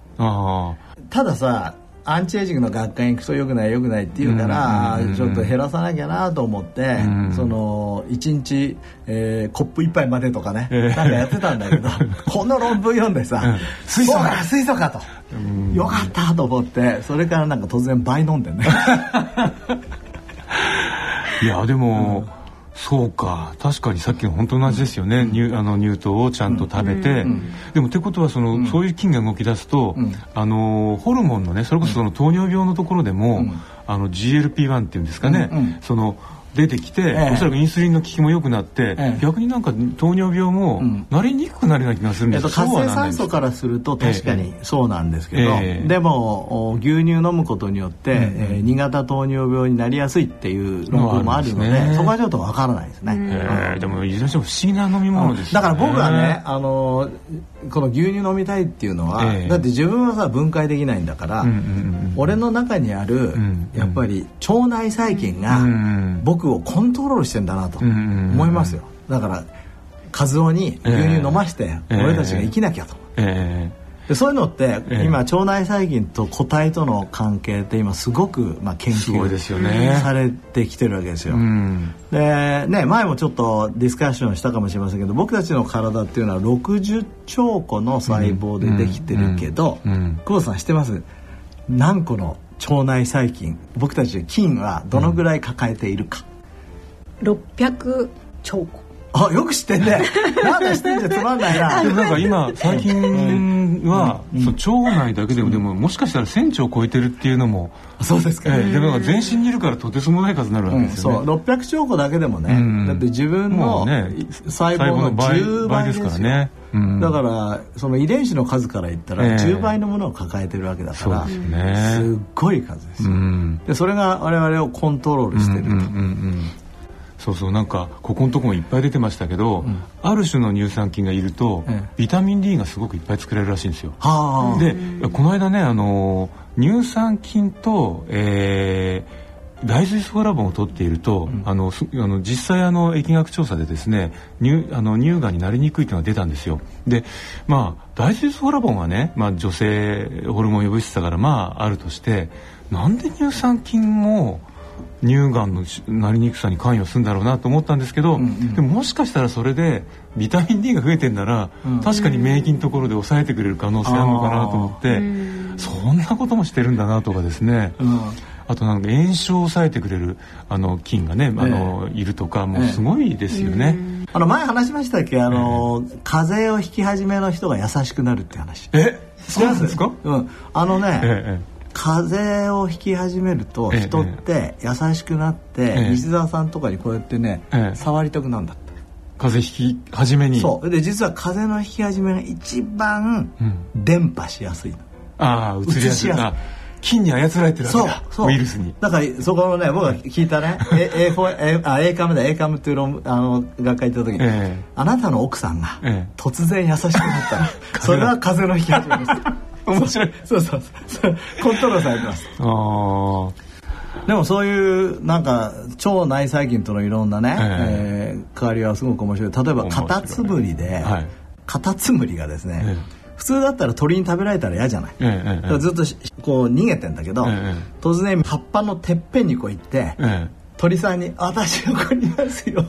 たださアンチエイジングの学会に行くとよくないよくないって言うから、うん、ちょっと減らさなきゃなと思って、うん、その1日、えー、コップ1杯までとかね、えー、なんかやってたんだけど この論文読んでさ「水素か水素か」と、よかったと思ってそれからなんか突然倍飲んでね。いやでも、そうか。確かにさっきの本当同じですよね、うん、あの乳糖をちゃんと食べて、うん、でもってことはその、そういう菌が動き出すと、あのホルモンのねそれこそその糖尿病のところでも、あの GLP-1 っていうんですかね、その出てきて、ええ、おそらくインスリンの効きも良くなって、え、逆になんか糖尿病もなりにくくなるような気がするんです。けど、えっと、活性酸素からすると確かにそうなんですけど、でも牛乳飲むことによって、えー、2型糖尿病になりやすいっていう論文もあるので、ね、そこはちょっとわからないですね、えー、でもいずれにしても不思議な飲み物です、ね、だから僕はねあのこの牛乳飲みたいっていうのは、だって自分はさ分解できないんだから、うんうんうん、俺の中にある、やっぱり腸内細菌が僕をコントロールしてんだなと思いますよ、だから和夫に牛乳飲まして、俺たちが生きなきゃと、えそういうのって、今腸内細菌と個体との関係って今すごく、まあ、研究されてきてるわけですよ。でね前もちょっとディスカッションしたかもしれませんけど僕たちの体っていうのは60兆個の細胞でできてるけど、久保さん知ってます？何個の腸内細菌？僕たち菌はどのぐらい抱えているか、うん、600兆個あよく知ってんね。なんだ知ってんじゃつまんないな。でもなんか今最近は、その腸内だけでもでももしかしたら1000兆を超えてるっていうのもそうですか、ええでもなんか全身にいるからとてつもない数になるわけですよね、そう600兆個だけでもね、うん。だって自分のね細胞の10倍ですよ倍ですからね。うん。だからその遺伝子の数から言ったらええ。10倍のものを抱えてるわけだから、そうですね。すっごい数ですよ、うん。でそれが我々をコントロールしてると、うんうんうんうんそうそうなんかここのとこもいっぱい出てましたけど、ある種の乳酸菌がいると、ええ。ビタミン D がすごくいっぱい作れるらしいんですよ。はあ。でこの間ねあの乳酸菌と、えー大豆イソフラボンを取っていると、あのすあの実際あの疫学調査でですね乳あの乳がんになりにくいというのが出たんですよ。でまあ大豆イソフラボンはね、まあ、女性ホルモン予防質だからまああるとしてなんで乳酸菌も乳がんのしなりにくさに関与するんだろうなと思ったんですけど、でももしかしたらそれでビタミン D が増えてんなら、確かに免疫のところで抑えてくれる可能性あるのかなと思って、そんなこともしてるんだなとかですね、うん。あとなんか炎症を抑えてくれるあの菌がね、あのいるとかもうすごいですよね。あの前話しましたっけあの、風邪をひき始めの人が優しくなるって話。えそうなんですか？うん。あのね、ええ風邪をひき始めるとええ人って優しくなって、ええ。西澤さんとかにこうやってね、ええ。触りたくなるんだって。風邪ひき始めに？そう。で実は風邪のひき始めが一番うん。伝播しやすいの、ああ移りやすい。移しやすい。あ菌に操られてるわけそうだそう。ウイルスに。だからそこのね僕が聞いたね A, A4 A あ A カムだ A カムっていう論あの学会行った時に、ええ。あなたの奥さんがええ。突然優しくなったら、それは風邪のひき始めです面白い。そうそう。そうコントロールされてます。ああでもそういうなんか腸内細菌とのいろんなね、ええ。ー変わりはすごく面白い。例えばカタツムリで、はい。カタツムリがですね、え普通だったら鳥に食べられたら嫌じゃない、ええずっとしこう逃げてんだけど、ええ。突然葉っぱのてっぺんにこう行って、ええ鳥さんに「私ここにいますよ」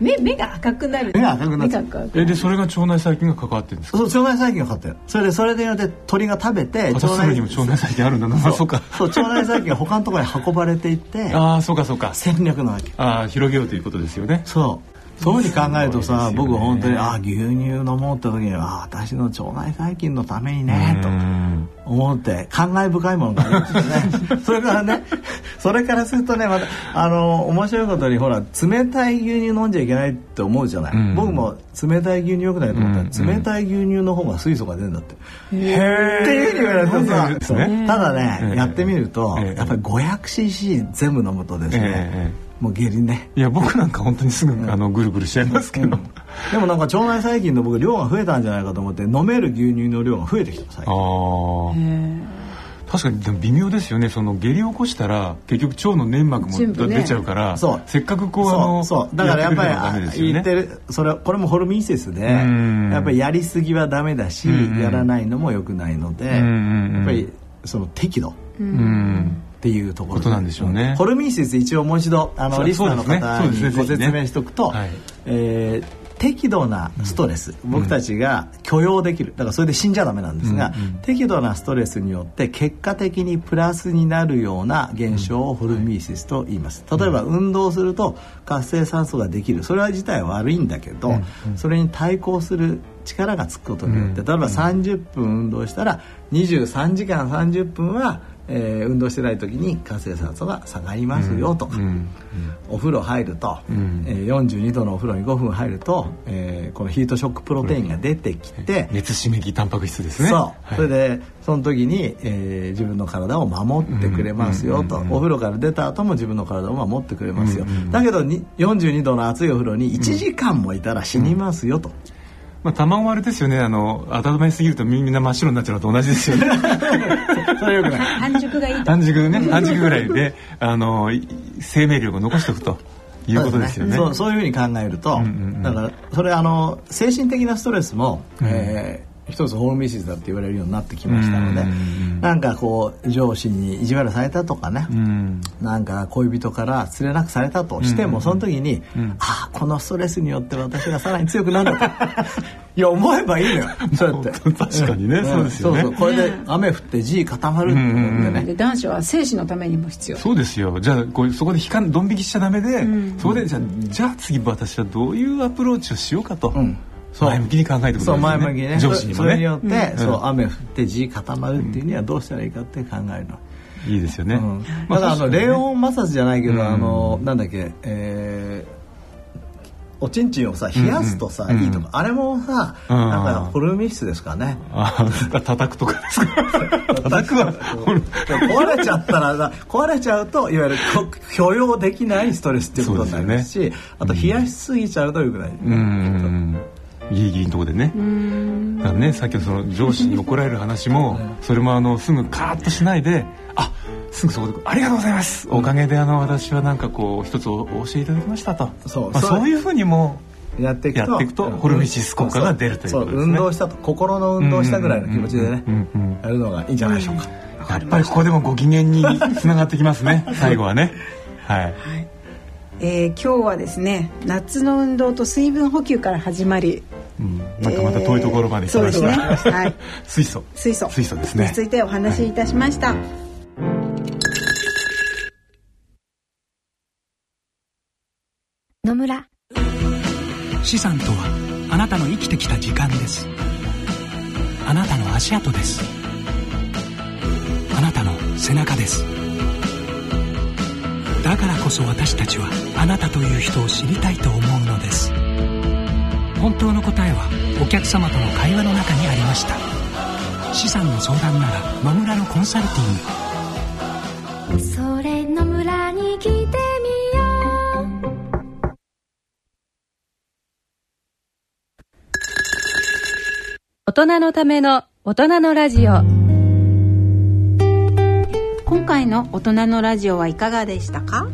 目目が赤くなる？目が赤くなっちゃう。目が赤くえでそれが腸内細菌が関わってるんですか？そう腸内細菌が勝ってる。それでそれでよって鳥が食べてカタツムリにも腸内細菌あるんだな。あそうか。そう腸内細菌が他のところに運ばれていって ああそうかそうか。戦略なわけああ広げようということですよね。そうそういうふうに考えるとさ、ね。僕は本当にああ牛乳飲もうって時にああ私の腸内細菌のためにねとうん。思って感慨深いものがありますよね。それからねそれからするとねまたあの面白いことにほら冷たい牛乳飲んじゃいけないって思うじゃない、うん。僕も冷たい牛乳よくないと思った。ら、うん。冷たい牛乳の方が水素が出るんだって、へっていうふうに言われてさただね、ええやってみると、ええやっぱり 500cc 全部飲むとですね、ええもう下痢ね。いや僕なんか本当にすぐあのぐるぐるしちゃいますけど、でもなんか腸内細菌の僕量が増えたんじゃないかと思って飲める牛乳の量が増えてきた最近。ああ確かにでも微妙ですよね。その下痢を起こしたら結局腸の粘膜も全部ね。出ちゃうから、そう。せっかくこうあのそう。そう。だからやっぱりね。言ってるそれこれもホルミンセスでん。やっぱりやりすぎはダメだしうんうん。やらないのも良くないのでやうんうんうん。っぱりその適度。うんっていうところ。なんでしょうね。ホルミンセス一応もう一度あのリスナーの方にご説明しておくと、はい。えー適度なストレス、僕たちが許容できる。だからそれで死んじゃダメなんですが、うんうん。適度なストレスによって結果的にプラスになるような現象をホルミンセスと言います。例えば運動すると活性酸素ができる。それは自体は悪いんだけど、それに対抗する力がつくことによって、例えば30分運動したら23時間30分は、えー運動してない時に活性酸素が下がりますよと。か、うんお風呂入ると、うん。えー42度のお風呂に5分入ると、えーこのヒートショックプロテインが出てきて、熱刺激タンパク質ですね。そう、はい。それでその時に、えー自分の体を守ってくれますよと、うんうんうんうん。お風呂から出た後も自分の体を守ってくれますよ、うんうん。うんだけどに42度の熱いお風呂に1時間もいたら死にますよと、まあ卵はあれですよね。あの温めすぎるとみんな真っ白になっちゃうのと同じですよね。それよくない。半熟がいいと。半熟ね。半熟ぐらいであのい生命力を残しておくということですよね。そうそういうふうに考えると、うんうんうん。だからそれあの精神的なストレスも、えー一つホームミシスだって言われるようになってきましたのでなんかこう上司に意地悪されたとかねなんか恋人から連れなくされたとしてもその時にああこのストレスによって私がさらに強くなる いや思えばいいのよ。そうやって。確かにね、そうですよね。そうそう。これで雨降って地固まるって思ってね、で男子は精子のためにも必要。そうですよ。じゃあこうそこで引かんドン引きしちゃダメで、そこでじゃあじゃあ次私はどういうアプローチをしようかと、前向きに考えてください前向きにね。上司にもね。それによって、そう雨降って地固まるっていうにはどうしたらいいかって考えるの、いいですよね、うん。ままだあの冷温摩擦じゃないけど、うん。あのなんだっけえーおちんちんをさ冷やすとさ、うんいいとか。あれもさ、うん。なんかホルミ質ですかね、あ叩くとかですか。叩くは壊れちゃったらな壊れちゃうといわゆるこ許容できないストレスっていうことになりますしあと冷やしすぎちゃうとよくない、うんギリギリのところでね。だからねさっきのその上司に怒られる話もそれもあのすぐカーッとしないであすぐそこで「ありがとうございます。おかげであの私はなんかこう一つお教えいただきました」と。まあ、そう。そうそういうふうにもやっていくと。やっていくとホルミシス効果が出るということですね。運動したと心の運動したぐらいの気持ちでねやるのがいいんじゃないでしょうか、やっぱりここでもご機嫌につながってきますね 最後はね。はい。えー今日はですね夏の運動と水分補給から始まりうんなんかまた遠いところまで来ました、そうですね。はい。水素。水素。水素ですね。についてお話しいたしました、野村。資産とはあなたの生きてきた時間です。あなたの足跡です。あなたの背中です。だからこそ私たちはあなたという人を知りたいと思うのです本当の答えはお客様との会話の中にありました。資産の相談なら野村のコンサルティング。それ野村に来てみよう。大人のための大人のラジオ。今回の大人のラジオはいかがでしたか？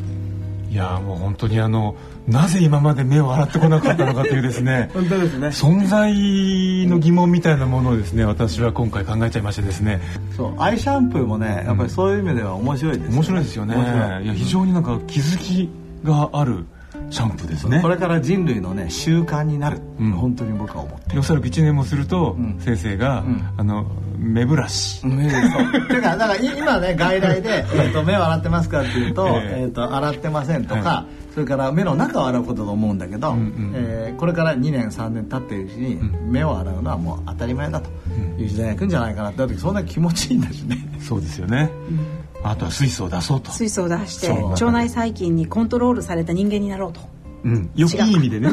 いやーもう本当にあのなぜ今まで目を洗ってこなかったのかというですね 本当ですね。存在の疑問みたいなものをですね私は今回考えちゃいましてですね。そうアイシャンプーもねやっぱりそういう意味では面白いですよね。面白いですよね。い。いや非常になんか気づきがあるシャンプーですね。これから人類のね習慣になる、うん。本当に僕は思ってるおそらく1年もすると、ん。先生が、ん。あの目ブラシ、ねそう。てかだからい今ね外来で、えー、と目を洗ってますかっていうと,、ええ。えー、と洗ってませんとか、はそれから目の中を洗うことだと思うんだけど、んうんえーこれから2年3年経っているうちに、目を洗うのはもう当たり前だという時代が来るんじゃないかなってだってそんな気持ちいいんだしね。そうですよね、あとは水素を出そうと、水素を出して腸内細菌にコントロールされた人間になろうと。うん、よくいい意味でね。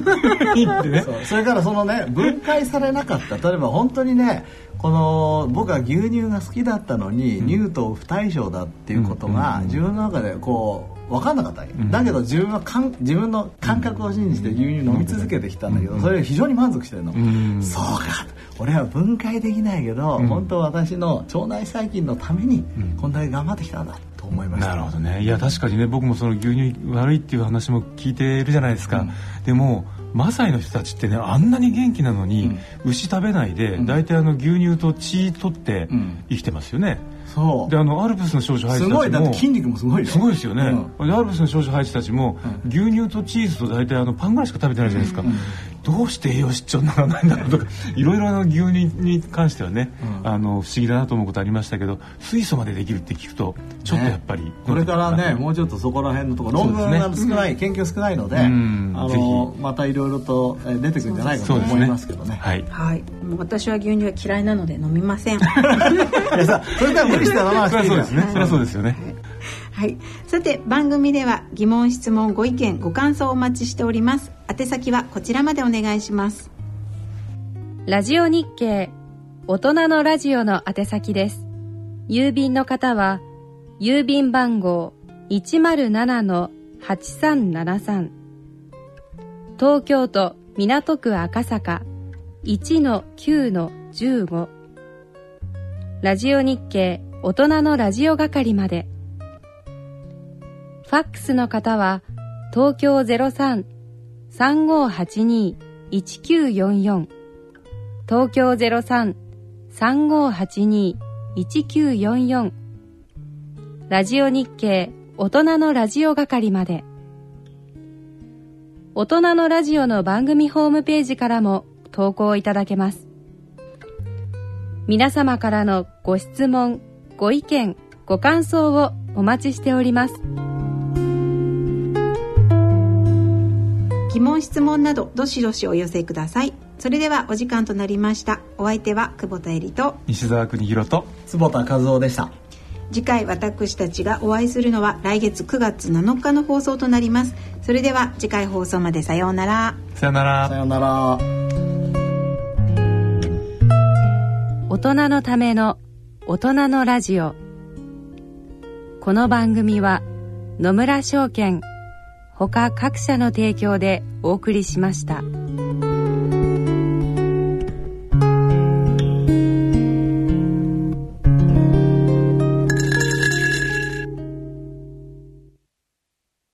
いい意味でね。そう。それからそのね分解されなかった。例えば本当にねこの僕は牛乳が好きだったのに、乳糖不対称だっていうことが、自分の中でこう分かんなかったわけ、だけど自分はかん自分の感覚を信じて牛乳飲み続けてきたんだけど、それで非常に満足してるの、ん。そうか。俺は分解できないけど、本当は私の腸内細菌のためにこんだけ頑張ってきたんだと思いました。なるほどね。いや確かにね僕もその牛乳悪いっていう話も聞いてるじゃないですか、でもマサイの人たちってねあんなに元気なのに、牛食べないで、大体あの牛乳と血取ってん。生きてますよね、そう。であのアルプスの少女ハイすジたちもごい。だって筋肉もすごいよ。すごいですよね、うでアルプスの少女ハイジたちも、牛乳とチーズと大体あのパンぐらいしか食べてないじゃないですか、どうして栄養失調にならないんだろうとかいろいろあの牛乳に関してはね、あの不思議だなと思うことありましたけど水素までできるって聞くとちょっとやっぱり、これからねもうちょっとそこら辺のところ論文が少ない、研究少ないので、ん。あぜのまたいろいろとえー出てくるんじゃないかと思いますけどね。はい。はい。もう私は牛乳は嫌いなので飲みません。いやさそれから無理して飲まなそそうですね。そりゃそうですよね、はい。さて、番組では疑問、質問、ご意見、ご感想をお待ちしております。宛先はこちらまでお願いします。ラジオ日経大人のラジオの宛先です。郵便の方は郵便番号107-8373東京都港区赤坂1-9-15ラジオ日経大人のラジオ係までファックスの方は東京03 3582-1944東京03-3582-1944ラジオ日経大人のラジオ係まで。大人のラジオの番組ホームページからも投稿いただけます。皆様からのご質問ご意見ご感想をお待ちしております。疑問質問などどしどしお寄せください。それではお時間となりました。お相手は久保田恵里と西澤邦弘と坪田和夫でした。次回私たちがお会いするのは来月9月7日の放送となります。それでは次回放送までさようなら。さよなら。さようなら。大人のための大人のラジオ。この番組は野村証券他各社の提供でお送りしました。